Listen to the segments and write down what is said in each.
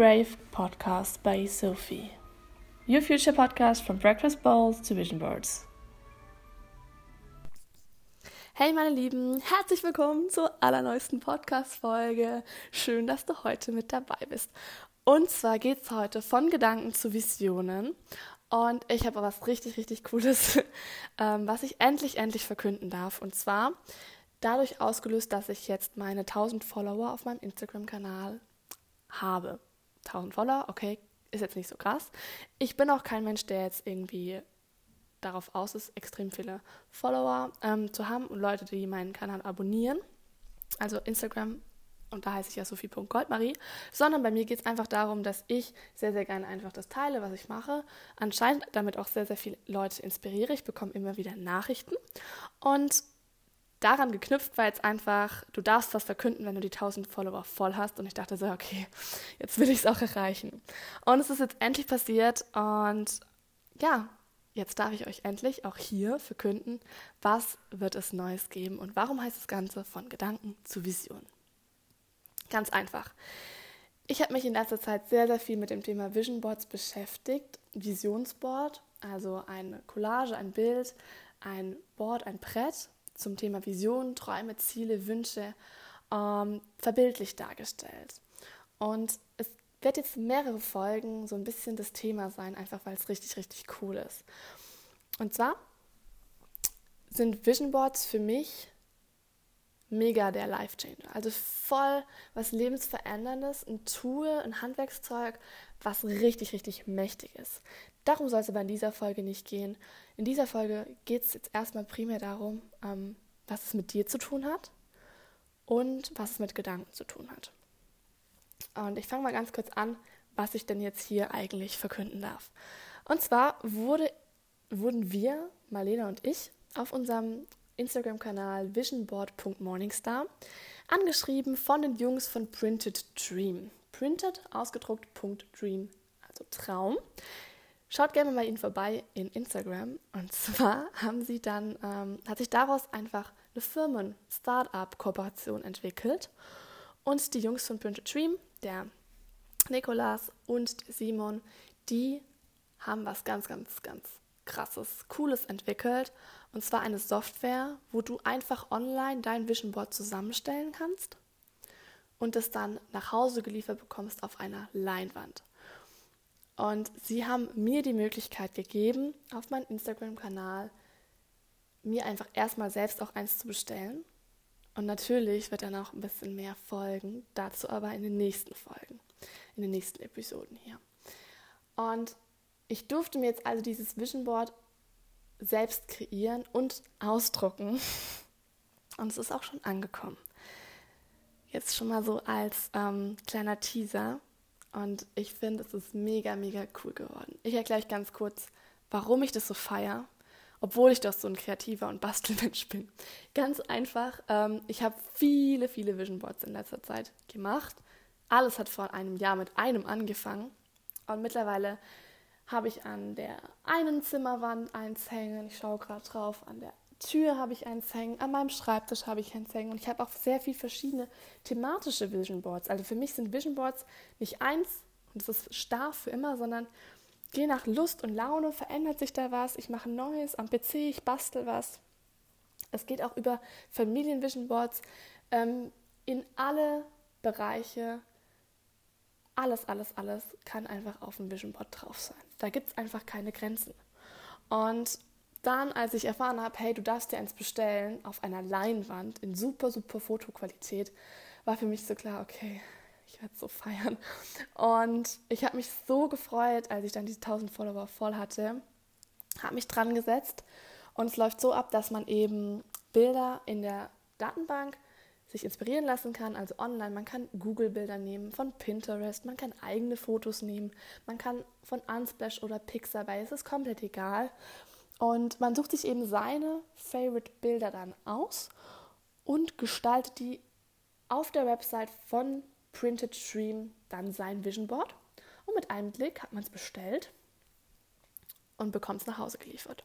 Brave podcast by Sophie. Your future podcast from breakfast bowls to vision boards. Hey meine Lieben, herzlich willkommen zur allerneuesten Podcast-Folge. Schön, dass du heute mit dabei bist. Und zwar geht es heute von Gedanken zu Visionen. Und ich habe was richtig, richtig Cooles, ähm, was ich endlich, endlich verkünden darf. Und zwar dadurch ausgelöst, dass ich jetzt meine 1000 Follower auf meinem Instagram-Kanal habe. 1000 Follower, okay, ist jetzt nicht so krass. Ich bin auch kein Mensch, der jetzt irgendwie darauf aus ist, extrem viele Follower ähm, zu haben und Leute, die meinen Kanal abonnieren. Also Instagram, und da heiße ich ja sophie.goldmarie, sondern bei mir geht es einfach darum, dass ich sehr, sehr gerne einfach das teile, was ich mache. Anscheinend damit auch sehr, sehr viele Leute inspiriere. Ich bekomme immer wieder Nachrichten und daran geknüpft war jetzt einfach, du darfst was verkünden, wenn du die 1000 Follower voll hast. Und ich dachte so, okay, jetzt will ich es auch erreichen. Und es ist jetzt endlich passiert. Und ja, jetzt darf ich euch endlich auch hier verkünden, was wird es Neues geben und warum heißt das Ganze von Gedanken zu Vision. Ganz einfach. Ich habe mich in letzter Zeit sehr, sehr viel mit dem Thema Vision Boards beschäftigt. Visionsboard, also eine Collage, ein Bild, ein Board, ein Brett, zum Thema Vision, Träume, Ziele, Wünsche ähm, verbildlich dargestellt. Und es wird jetzt mehrere Folgen so ein bisschen das Thema sein, einfach weil es richtig, richtig cool ist. Und zwar sind Vision Boards für mich mega der Life Changer. Also voll was Lebensveränderndes, ein Tool, ein Handwerkszeug, was richtig, richtig mächtig ist. Darum soll es aber in dieser Folge nicht gehen. In dieser Folge geht es jetzt erstmal primär darum, ähm, was es mit dir zu tun hat und was es mit Gedanken zu tun hat. Und ich fange mal ganz kurz an, was ich denn jetzt hier eigentlich verkünden darf. Und zwar wurde, wurden wir, Marlene und ich, auf unserem Instagram-Kanal visionboard.morningstar angeschrieben von den Jungs von Printed Dream. Printed, ausgedruckt, Dream, also Traum. Schaut gerne mal ihnen vorbei in Instagram. Und zwar haben sie dann, ähm, hat sich daraus einfach eine Firmen-Startup-Kooperation entwickelt. Und die Jungs von Printed Dream, der Nikolas und Simon, die haben was ganz, ganz, ganz krasses, cooles entwickelt. Und zwar eine Software, wo du einfach online dein Vision Board zusammenstellen kannst und es dann nach Hause geliefert bekommst auf einer Leinwand. Und sie haben mir die Möglichkeit gegeben, auf meinem Instagram-Kanal mir einfach erstmal selbst auch eins zu bestellen. Und natürlich wird dann auch ein bisschen mehr folgen, dazu aber in den nächsten Folgen, in den nächsten Episoden hier. Und ich durfte mir jetzt also dieses Vision Board selbst kreieren und ausdrucken. Und es ist auch schon angekommen. Jetzt schon mal so als ähm, kleiner Teaser. Und ich finde, es ist mega, mega cool geworden. Ich erkläre euch ganz kurz, warum ich das so feiere, obwohl ich doch so ein kreativer und Bastelmensch bin. Ganz einfach, ähm, ich habe viele, viele Vision Boards in letzter Zeit gemacht. Alles hat vor einem Jahr mit einem angefangen. Und mittlerweile habe ich an der einen Zimmerwand eins hängen, ich schaue gerade drauf, an der Tür habe ich eins hängen, an meinem Schreibtisch habe ich eins hängen und ich habe auch sehr viele verschiedene thematische Vision Boards. Also für mich sind Vision Boards nicht eins und es ist starr für immer, sondern je nach Lust und Laune verändert sich da was. Ich mache Neues am PC, ich bastel was. Es geht auch über Familien-Vision Boards ähm, in alle Bereiche. Alles, alles, alles kann einfach auf dem Vision Board drauf sein. Da gibt es einfach keine Grenzen. Und dann, als ich erfahren habe, hey, du darfst dir eins bestellen auf einer Leinwand in super, super Fotoqualität, war für mich so klar, okay, ich werde so feiern. Und ich habe mich so gefreut, als ich dann diese 1000 Follower voll hatte, habe mich dran gesetzt und es läuft so ab, dass man eben Bilder in der Datenbank sich inspirieren lassen kann, also online. Man kann Google-Bilder nehmen von Pinterest, man kann eigene Fotos nehmen, man kann von Unsplash oder Pixabay, es ist komplett egal. Und man sucht sich eben seine Favorite-Bilder dann aus und gestaltet die auf der Website von Printed Stream dann sein Vision Board. Und mit einem Klick hat man es bestellt und bekommt es nach Hause geliefert.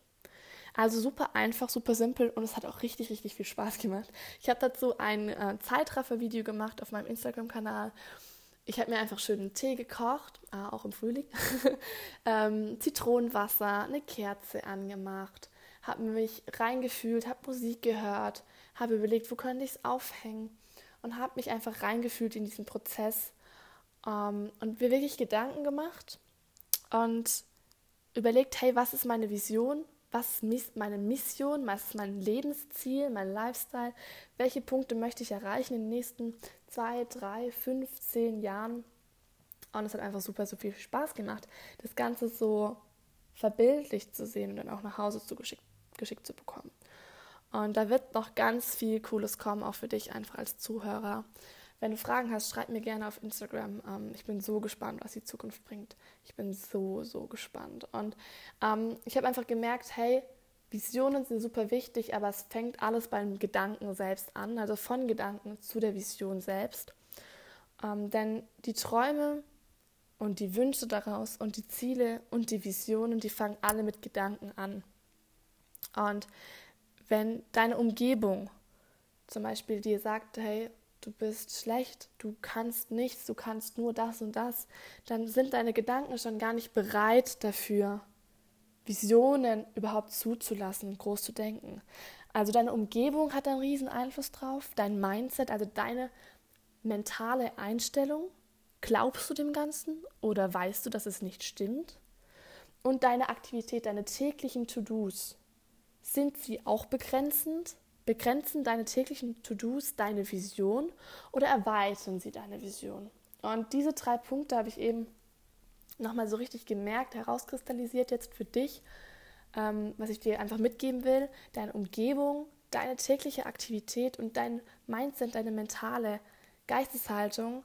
Also super einfach, super simpel und es hat auch richtig, richtig viel Spaß gemacht. Ich habe dazu ein äh, Zeitraffer-Video gemacht auf meinem Instagram-Kanal ich habe mir einfach schön einen Tee gekocht, äh, auch im Frühling, ähm, Zitronenwasser, eine Kerze angemacht, habe mich reingefühlt, habe Musik gehört, habe überlegt, wo könnte ich es aufhängen und habe mich einfach reingefühlt in diesen Prozess ähm, und mir wirklich Gedanken gemacht und überlegt, hey, was ist meine Vision? Was ist meine Mission? Was ist mein Lebensziel, mein Lifestyle? Welche Punkte möchte ich erreichen in den nächsten zwei, drei, fünf, zehn Jahren? Und es hat einfach super, so viel Spaß gemacht, das Ganze so verbildlicht zu sehen und dann auch nach Hause zugeschickt geschickt zu bekommen. Und da wird noch ganz viel Cooles kommen, auch für dich einfach als Zuhörer. Wenn du Fragen hast, schreib mir gerne auf Instagram. Ähm, ich bin so gespannt, was die Zukunft bringt. Ich bin so, so gespannt. Und ähm, ich habe einfach gemerkt, hey, Visionen sind super wichtig, aber es fängt alles beim Gedanken selbst an, also von Gedanken zu der Vision selbst. Ähm, denn die Träume und die Wünsche daraus und die Ziele und die Visionen, die fangen alle mit Gedanken an. Und wenn deine Umgebung zum Beispiel dir sagt, hey, du bist schlecht, du kannst nichts, du kannst nur das und das, dann sind deine Gedanken schon gar nicht bereit dafür, Visionen überhaupt zuzulassen, groß zu denken. Also deine Umgebung hat einen riesen Einfluss drauf, dein Mindset, also deine mentale Einstellung. Glaubst du dem Ganzen oder weißt du, dass es nicht stimmt? Und deine Aktivität, deine täglichen To-Dos, sind sie auch begrenzend? Begrenzen deine täglichen To-Dos deine Vision oder erweitern sie deine Vision? Und diese drei Punkte habe ich eben nochmal so richtig gemerkt, herauskristallisiert jetzt für dich, ähm, was ich dir einfach mitgeben will. Deine Umgebung, deine tägliche Aktivität und dein Mindset, deine mentale Geisteshaltung,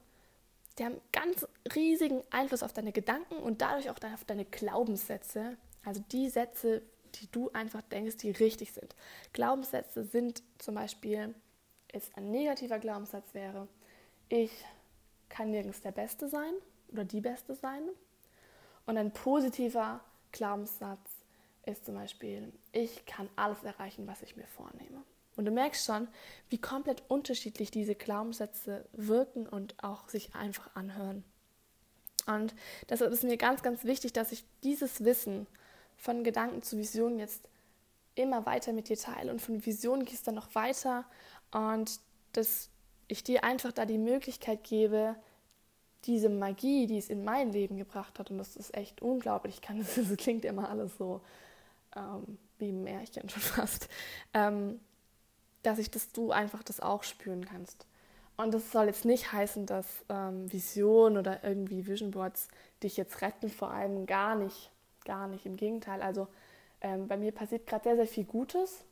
die haben ganz riesigen Einfluss auf deine Gedanken und dadurch auch auf deine Glaubenssätze. Also die Sätze, die du einfach denkst, die richtig sind. Glaubenssätze sind zum Beispiel, ist ein negativer Glaubenssatz wäre, ich kann nirgends der Beste sein oder die Beste sein. Und ein positiver Glaubenssatz ist zum Beispiel, ich kann alles erreichen, was ich mir vornehme. Und du merkst schon, wie komplett unterschiedlich diese Glaubenssätze wirken und auch sich einfach anhören. Und deshalb ist mir ganz, ganz wichtig, dass ich dieses Wissen von Gedanken zu Visionen jetzt immer weiter mit dir teile und von Visionen gehst dann noch weiter und dass ich dir einfach da die Möglichkeit gebe, diese Magie, die es in mein Leben gebracht hat, und das ist echt unglaublich, kann, das, das klingt immer alles so ähm, wie ein Märchen schon fast, ähm, dass ich, dass du einfach das auch spüren kannst. Und das soll jetzt nicht heißen, dass ähm, Visionen oder irgendwie Vision Boards dich jetzt retten, vor allem gar nicht gar nicht. Im Gegenteil, also ähm, bei mir passiert gerade sehr, sehr viel Gutes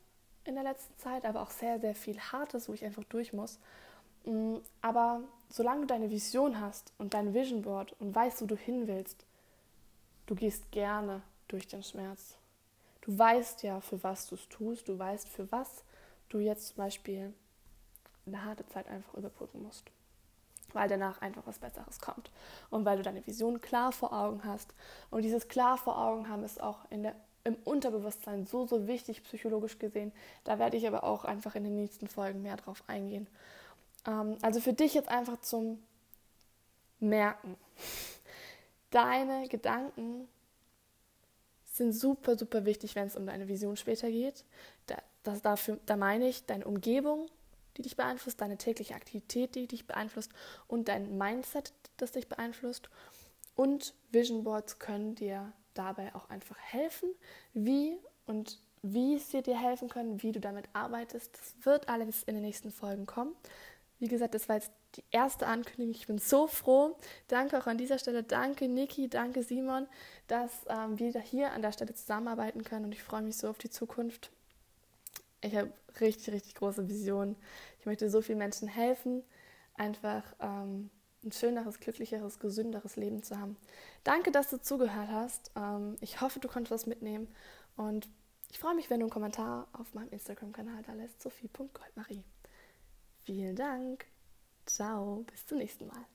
in der letzten Zeit, aber auch sehr, sehr viel Hartes, wo ich einfach durch muss. Mm, aber solange du deine Vision hast und dein Vision Board und weißt, wo du hin willst, du gehst gerne durch den Schmerz. Du weißt ja, für was du es tust, du weißt, für was du jetzt zum Beispiel eine harte Zeit einfach überbrücken musst weil danach einfach was Besseres kommt und weil du deine Vision klar vor Augen hast. Und dieses klar vor Augen haben ist auch der, im Unterbewusstsein so, so wichtig psychologisch gesehen. Da werde ich aber auch einfach in den nächsten Folgen mehr drauf eingehen. Ähm, also für dich jetzt einfach zum Merken. Deine Gedanken sind super, super wichtig, wenn es um deine Vision später geht. Da, das dafür, da meine ich deine Umgebung, die dich beeinflusst, deine tägliche Aktivität, die dich beeinflusst und dein Mindset, das dich beeinflusst. Und Vision Boards können dir dabei auch einfach helfen, wie und wie sie dir helfen können, wie du damit arbeitest. Das wird alles in den nächsten Folgen kommen. Wie gesagt, das war jetzt die erste Ankündigung. Ich bin so froh. Danke auch an dieser Stelle. Danke Niki, danke Simon, dass ähm, wir hier an der Stelle zusammenarbeiten können. Und ich freue mich so auf die Zukunft. Ich habe richtig, richtig große Visionen. Ich möchte so vielen Menschen helfen, einfach ähm, ein schöneres, glücklicheres, gesünderes Leben zu haben. Danke, dass du zugehört hast. Ähm, ich hoffe, du konntest was mitnehmen und ich freue mich, wenn du einen Kommentar auf meinem Instagram-Kanal da lässt, sophie.goldmarie. Vielen Dank. Ciao, bis zum nächsten Mal.